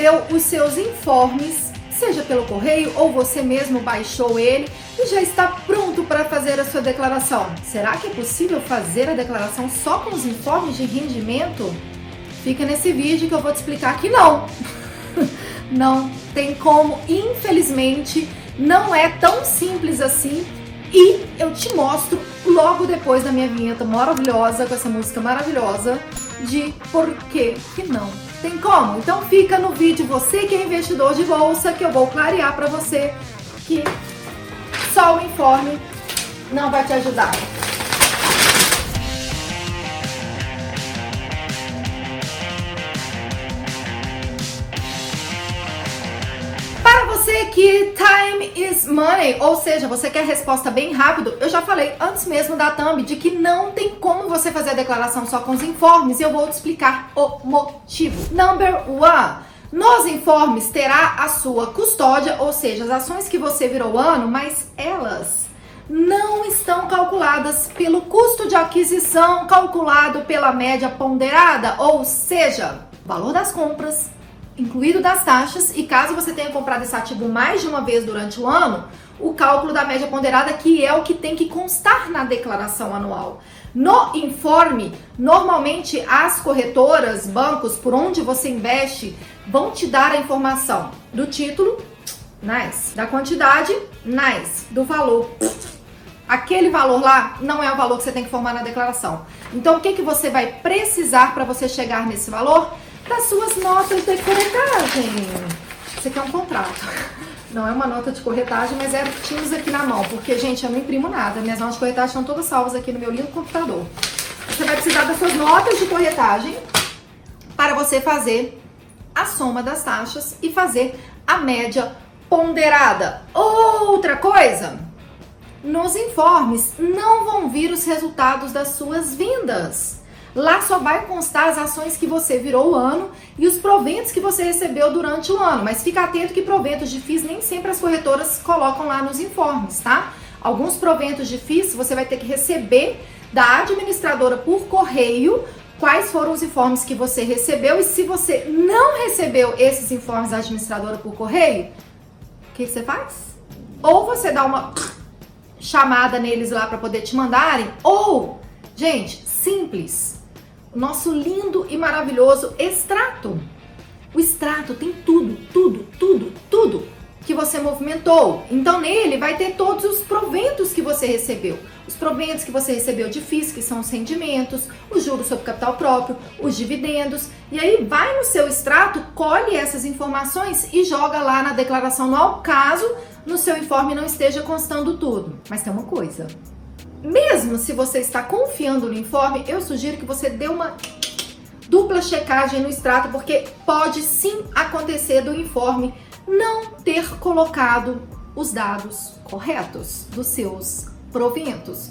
recebeu os seus informes, seja pelo correio ou você mesmo baixou ele e já está pronto para fazer a sua declaração. Será que é possível fazer a declaração só com os informes de rendimento? Fica nesse vídeo que eu vou te explicar que não. não tem como, infelizmente, não é tão simples assim. E eu te mostro logo depois da minha vinheta maravilhosa, com essa música maravilhosa, de por que que não tem como. Então fica no vídeo, você que é investidor de bolsa, que eu vou clarear para você que só o informe não vai te ajudar. Que time is money, ou seja, você quer resposta bem rápido, eu já falei antes mesmo da thumb de que não tem como você fazer a declaração só com os informes e eu vou te explicar o motivo. Number one. Nos informes terá a sua custódia, ou seja, as ações que você virou ano, mas elas não estão calculadas pelo custo de aquisição calculado pela média ponderada, ou seja, valor das compras incluído das taxas, e caso você tenha comprado esse ativo mais de uma vez durante o ano, o cálculo da média ponderada, que é o que tem que constar na declaração anual. No informe, normalmente as corretoras, bancos por onde você investe, vão te dar a informação do título, nice, da quantidade, nice, do valor. Aquele valor lá não é o valor que você tem que formar na declaração. Então, o que, que você vai precisar para você chegar nesse valor? Das suas notas de corretagem. Isso aqui é um contrato. Não é uma nota de corretagem, mas é tínhamos aqui na mão, porque, gente, eu não imprimo nada. Minhas notas de corretagem estão todas salvas aqui no meu lindo computador. Você vai precisar das suas notas de corretagem para você fazer a soma das taxas e fazer a média ponderada. Outra coisa, nos informes não vão vir os resultados das suas vendas. Lá só vai constar as ações que você virou o ano e os proventos que você recebeu durante o ano. Mas fica atento que proventos de FIIs nem sempre as corretoras colocam lá nos informes, tá? Alguns proventos de FIIs você vai ter que receber da administradora por correio quais foram os informes que você recebeu e se você não recebeu esses informes da administradora por correio, o que você faz? Ou você dá uma chamada neles lá para poder te mandarem, ou, gente, simples nosso lindo e maravilhoso extrato. O extrato tem tudo, tudo, tudo, tudo que você movimentou. Então nele vai ter todos os proventos que você recebeu. Os proventos que você recebeu de FIIs, que são os rendimentos, os juros sobre capital próprio, os dividendos. E aí vai no seu extrato, colhe essas informações e joga lá na declaração anual, caso no seu informe não esteja constando tudo. Mas tem uma coisa, mesmo se você está confiando no informe, eu sugiro que você dê uma dupla checagem no extrato, porque pode sim acontecer do informe não ter colocado os dados corretos dos seus proventos.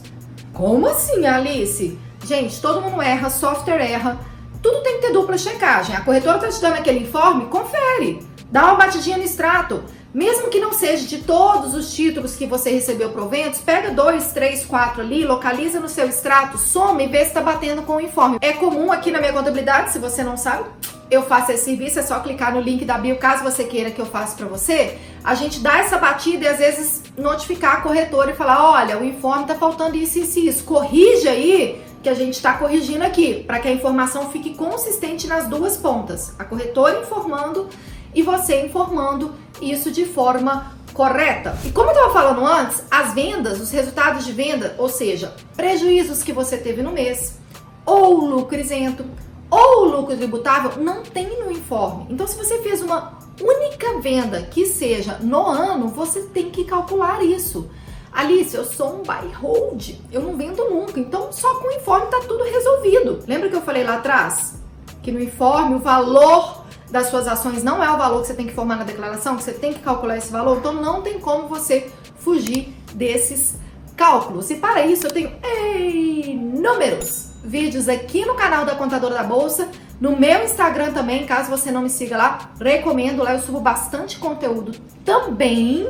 Como assim, Alice? Gente, todo mundo erra, software erra, tudo tem que ter dupla checagem. A corretora está te dando aquele informe, confere, dá uma batidinha no extrato. Mesmo que não seja de todos os títulos que você recebeu proventos, pega dois, três, quatro ali, localiza no seu extrato, soma e vê se está batendo com o informe. É comum aqui na minha contabilidade, se você não sabe, eu faço esse serviço, é só clicar no link da bio, caso você queira que eu faça para você. A gente dá essa batida e às vezes notificar a corretora e falar: olha, o informe tá faltando isso, isso, isso. Corrige aí que a gente está corrigindo aqui, para que a informação fique consistente nas duas pontas. A corretora informando e você informando isso de forma correta. E como eu estava falando antes, as vendas, os resultados de venda, ou seja, prejuízos que você teve no mês, ou lucro isento, ou lucro tributável, não tem no informe. Então, se você fez uma única venda que seja no ano, você tem que calcular isso. Alice, eu sou um buy hold, eu não vendo nunca, então só com o informe tá tudo resolvido. Lembra que eu falei lá atrás? Que no informe o valor das suas ações não é o valor que você tem que formar na declaração, que você tem que calcular esse valor, então não tem como você fugir desses cálculos. E para isso eu tenho inúmeros vídeos aqui no canal da Contadora da Bolsa, no meu Instagram também, caso você não me siga lá, recomendo, lá eu subo bastante conteúdo também.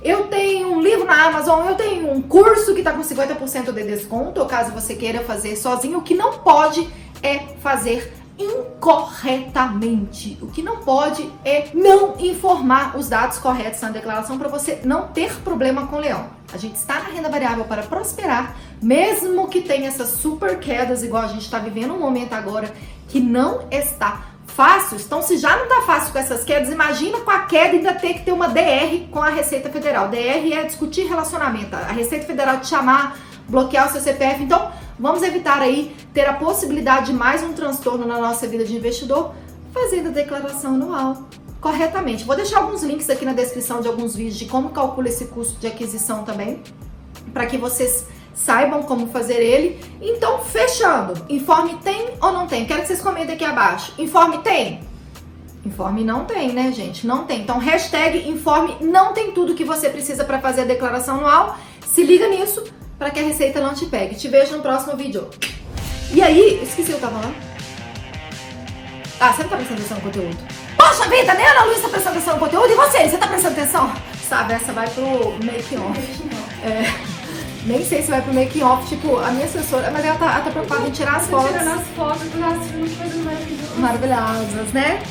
Eu tenho um livro na Amazon, eu tenho um curso que está com 50% de desconto, caso você queira fazer sozinho, o que não pode é fazer incorretamente. O que não pode é não informar os dados corretos na declaração para você não ter problema com o leão. A gente está na renda variável para prosperar, mesmo que tenha essas super quedas, igual a gente está vivendo um momento agora que não está fácil. Então, se já não tá fácil com essas quedas, imagina com a queda ainda ter que ter uma DR com a Receita Federal. DR é discutir relacionamento. A Receita Federal te chamar, bloquear o seu CPF. Então, vamos evitar aí ter a possibilidade de mais um transtorno na nossa vida de investidor fazendo a declaração anual corretamente. Vou deixar alguns links aqui na descrição de alguns vídeos de como calcula esse custo de aquisição também, para que vocês saibam como fazer ele. Então, fechando, informe tem ou não tem? Quero que vocês comentem aqui abaixo. Informe tem? Informe não tem, né, gente? Não tem. Então, hashtag informe não tem tudo que você precisa para fazer a declaração anual. Se liga nisso para que a receita não te pegue. Te vejo no próximo vídeo. E aí, esqueci o que eu tava falando. Ah, você não tá prestando atenção no conteúdo. Poxa vida, nem a Ana Luísa tá prestando atenção no conteúdo. E você, você tá prestando atenção? Sabe, essa vai pro make-off. É. Nem sei se vai pro make off, tipo, a minha assessora, mas ela tá, ela tá preocupada em tirar as fotos. Tirando as fotos do nosso filme, coisas maravilhosas. Maravilhosas, né?